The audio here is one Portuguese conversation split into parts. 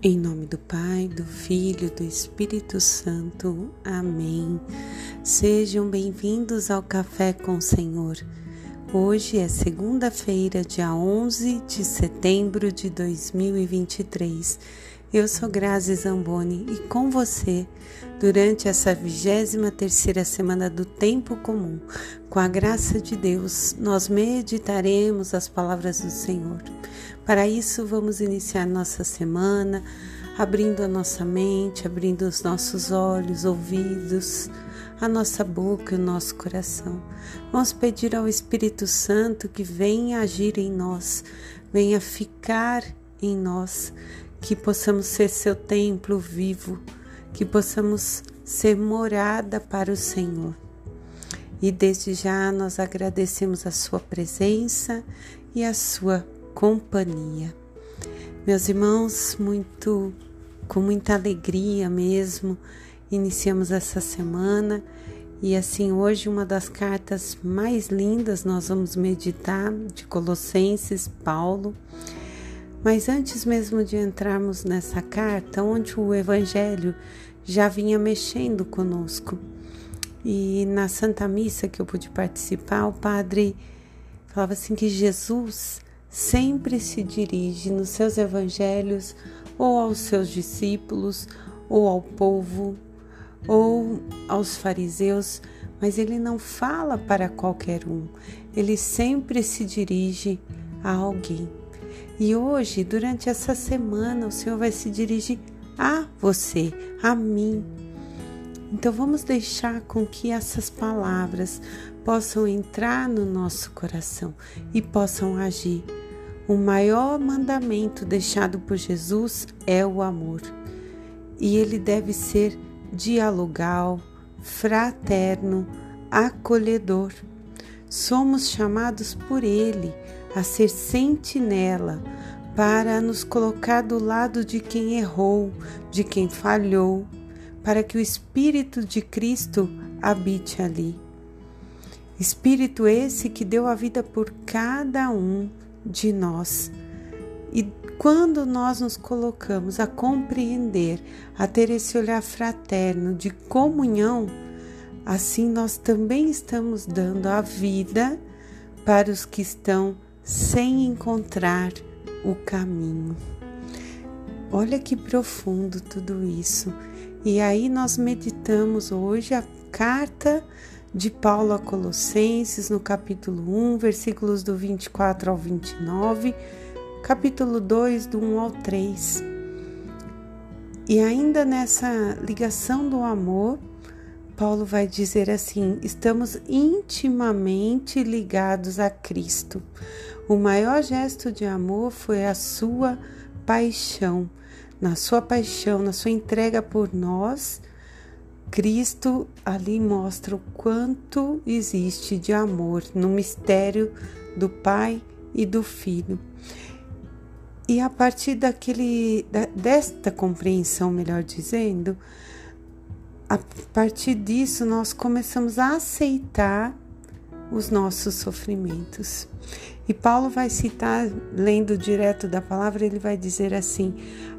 Em nome do Pai, do Filho, do Espírito Santo. Amém. Sejam bem-vindos ao Café com o Senhor. Hoje é segunda-feira, dia 11 de setembro de 2023. Eu sou Grazi Zamboni e com você, durante essa 23 terceira semana do Tempo Comum, com a graça de Deus, nós meditaremos as palavras do Senhor. Para isso, vamos iniciar nossa semana abrindo a nossa mente, abrindo os nossos olhos, ouvidos, a nossa boca e o nosso coração. Vamos pedir ao Espírito Santo que venha agir em nós, venha ficar em nós, que possamos ser seu templo vivo, que possamos ser morada para o Senhor. E desde já nós agradecemos a sua presença e a sua companhia. Meus irmãos, muito com muita alegria mesmo, iniciamos essa semana e assim hoje uma das cartas mais lindas nós vamos meditar de Colossenses, Paulo. Mas antes mesmo de entrarmos nessa carta, onde o evangelho já vinha mexendo conosco. E na Santa Missa que eu pude participar, o padre falava assim que Jesus sempre se dirige nos seus evangelhos ou aos seus discípulos, ou ao povo, ou aos fariseus, mas ele não fala para qualquer um, ele sempre se dirige a alguém. E hoje, durante essa semana, o Senhor vai se dirigir a você, a mim. Então vamos deixar com que essas palavras possam entrar no nosso coração e possam agir o maior mandamento deixado por Jesus é o amor, e ele deve ser dialogal, fraterno, acolhedor. Somos chamados por ele a ser sentinela para nos colocar do lado de quem errou, de quem falhou, para que o Espírito de Cristo habite ali. Espírito esse que deu a vida por cada um de nós. E quando nós nos colocamos a compreender, a ter esse olhar fraterno de comunhão, assim nós também estamos dando a vida para os que estão sem encontrar o caminho. Olha que profundo tudo isso. E aí nós meditamos hoje a carta de Paulo a Colossenses, no capítulo 1, versículos do 24 ao 29, capítulo 2, do 1 ao 3. E ainda nessa ligação do amor, Paulo vai dizer assim: estamos intimamente ligados a Cristo. O maior gesto de amor foi a sua paixão. Na sua paixão, na sua entrega por nós, Cristo ali mostra o quanto existe de amor no mistério do Pai e do Filho. E a partir daquele desta compreensão, melhor dizendo, a partir disso nós começamos a aceitar os nossos sofrimentos. E Paulo vai citar, lendo direto da palavra, ele vai dizer assim: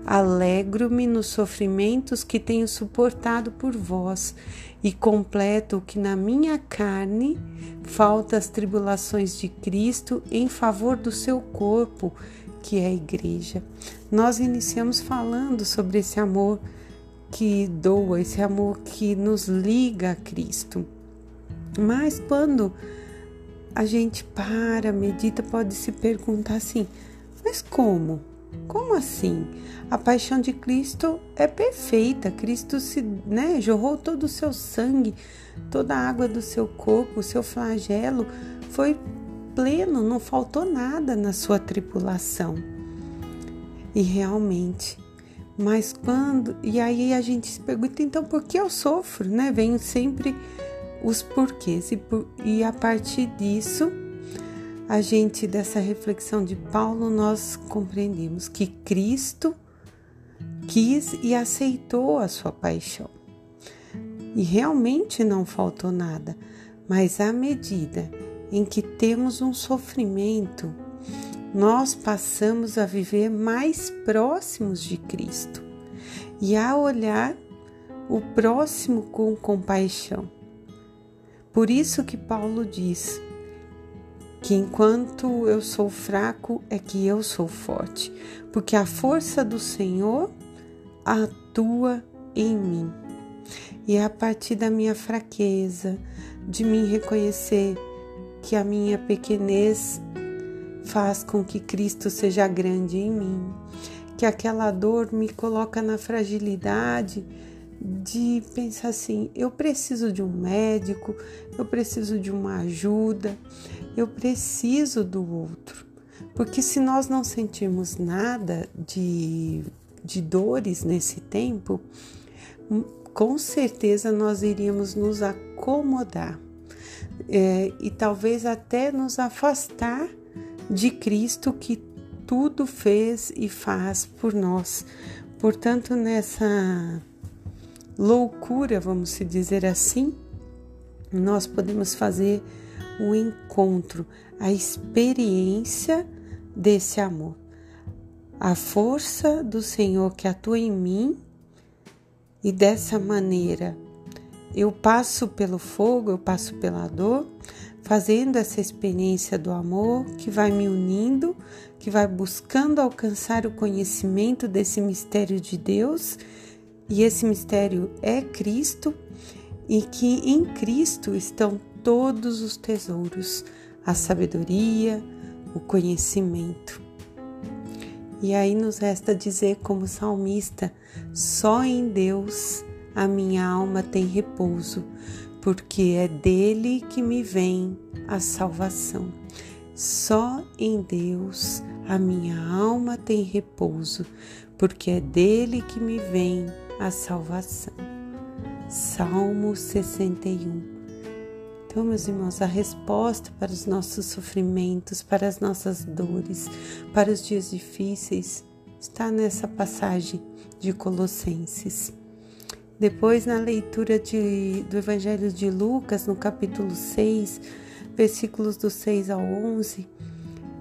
Alegro-me nos sofrimentos que tenho suportado por vós, e completo o que na minha carne falta as tribulações de Cristo em favor do seu corpo, que é a igreja. Nós iniciamos falando sobre esse amor que doa, esse amor que nos liga a Cristo. Mas quando a gente para, medita, pode se perguntar assim: mas como? Como assim? A paixão de Cristo é perfeita. Cristo se, né, jorrou todo o seu sangue, toda a água do seu corpo, o seu flagelo foi pleno, não faltou nada na sua tripulação. E realmente, mas quando, e aí a gente se pergunta, então por que eu sofro, né? Venho sempre os porquês. E, por, e a partir disso, a gente, dessa reflexão de Paulo, nós compreendemos que Cristo quis e aceitou a sua paixão. E realmente não faltou nada, mas à medida em que temos um sofrimento, nós passamos a viver mais próximos de Cristo e a olhar o próximo com compaixão. Por isso que Paulo diz que enquanto eu sou fraco é que eu sou forte, porque a força do Senhor atua em mim. E é a partir da minha fraqueza, de mim reconhecer que a minha pequenez faz com que Cristo seja grande em mim, que aquela dor me coloca na fragilidade de pensar assim: eu preciso de um médico, eu preciso de uma ajuda, eu preciso do outro. Porque se nós não sentirmos nada de, de dores nesse tempo, com certeza nós iríamos nos acomodar é, e talvez até nos afastar de Cristo que tudo fez e faz por nós. Portanto, nessa loucura, vamos se dizer assim, nós podemos fazer o encontro, a experiência desse amor. A força do Senhor que atua em mim e dessa maneira eu passo pelo fogo, eu passo pela dor, fazendo essa experiência do amor que vai me unindo, que vai buscando alcançar o conhecimento desse mistério de Deus, e esse mistério é Cristo, e que em Cristo estão todos os tesouros, a sabedoria, o conhecimento. E aí nos resta dizer, como salmista, só em Deus a minha alma tem repouso, porque é dele que me vem a salvação. Só em Deus a minha alma tem repouso, porque é dele que me vem a salvação. Salmo 61. Então, meus irmãos, a resposta para os nossos sofrimentos, para as nossas dores, para os dias difíceis, está nessa passagem de Colossenses. Depois, na leitura de, do Evangelho de Lucas, no capítulo 6, versículos do 6 ao 11,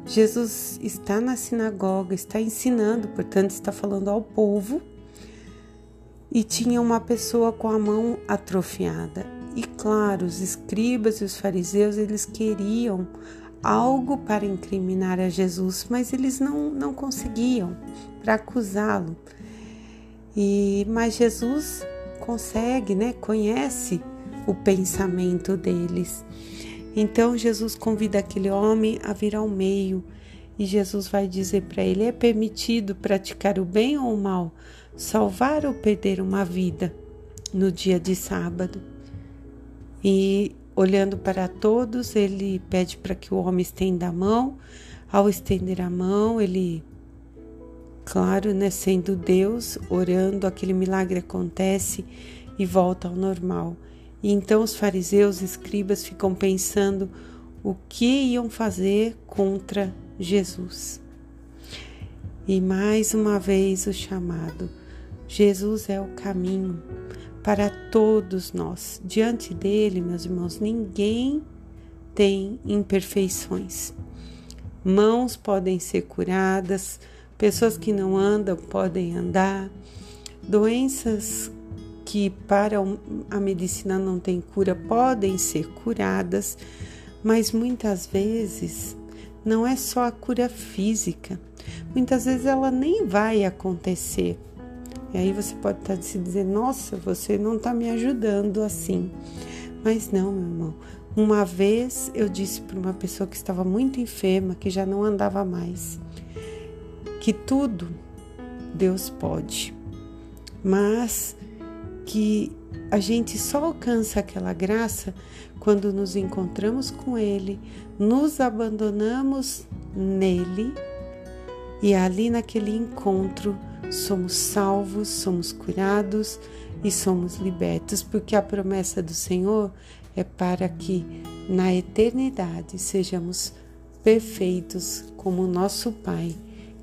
Jesus está na sinagoga, está ensinando, portanto, está falando ao povo, e tinha uma pessoa com a mão atrofiada. E claro, os escribas e os fariseus, eles queriam algo para incriminar a Jesus, mas eles não, não conseguiam para acusá-lo. E mas Jesus consegue, né? Conhece o pensamento deles. Então Jesus convida aquele homem a vir ao meio e Jesus vai dizer para ele: é permitido praticar o bem ou o mal, salvar ou perder uma vida no dia de sábado. E olhando para todos, ele pede para que o homem estenda a mão. Ao estender a mão, ele Claro, né, sendo Deus, orando, aquele milagre acontece e volta ao normal. E então os fariseus escribas ficam pensando o que iam fazer contra Jesus. E mais uma vez o chamado. Jesus é o caminho para todos nós. Diante dele, meus irmãos, ninguém tem imperfeições. Mãos podem ser curadas, Pessoas que não andam podem andar. Doenças que para a medicina não tem cura podem ser curadas, mas muitas vezes não é só a cura física. Muitas vezes ela nem vai acontecer. E aí você pode estar se dizendo: "Nossa, você não está me ajudando assim". Mas não, meu irmão. Uma vez eu disse para uma pessoa que estava muito enferma, que já não andava mais, que tudo Deus pode, mas que a gente só alcança aquela graça quando nos encontramos com Ele, nos abandonamos nele e ali naquele encontro somos salvos, somos curados e somos libertos, porque a promessa do Senhor é para que na eternidade sejamos perfeitos como nosso Pai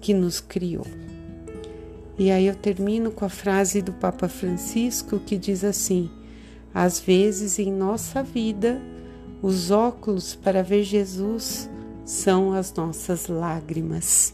que nos criou. E aí eu termino com a frase do Papa Francisco que diz assim: às vezes em nossa vida, os óculos para ver Jesus são as nossas lágrimas.